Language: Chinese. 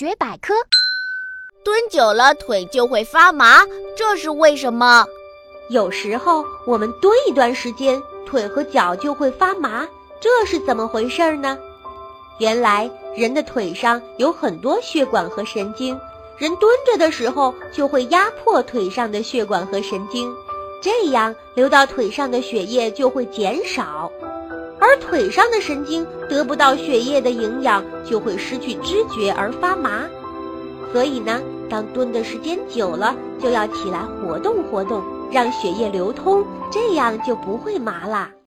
学百科。蹲久了腿就会发麻，这是为什么？有时候我们蹲一段时间，腿和脚就会发麻，这是怎么回事呢？原来人的腿上有很多血管和神经，人蹲着的时候就会压迫腿上的血管和神经，这样流到腿上的血液就会减少，而腿上的神经得不到血液的营养，就会失去知觉而发麻。所以呢，当蹲的时间久了，就要起来活动活动，让血液流通，这样就不会麻啦。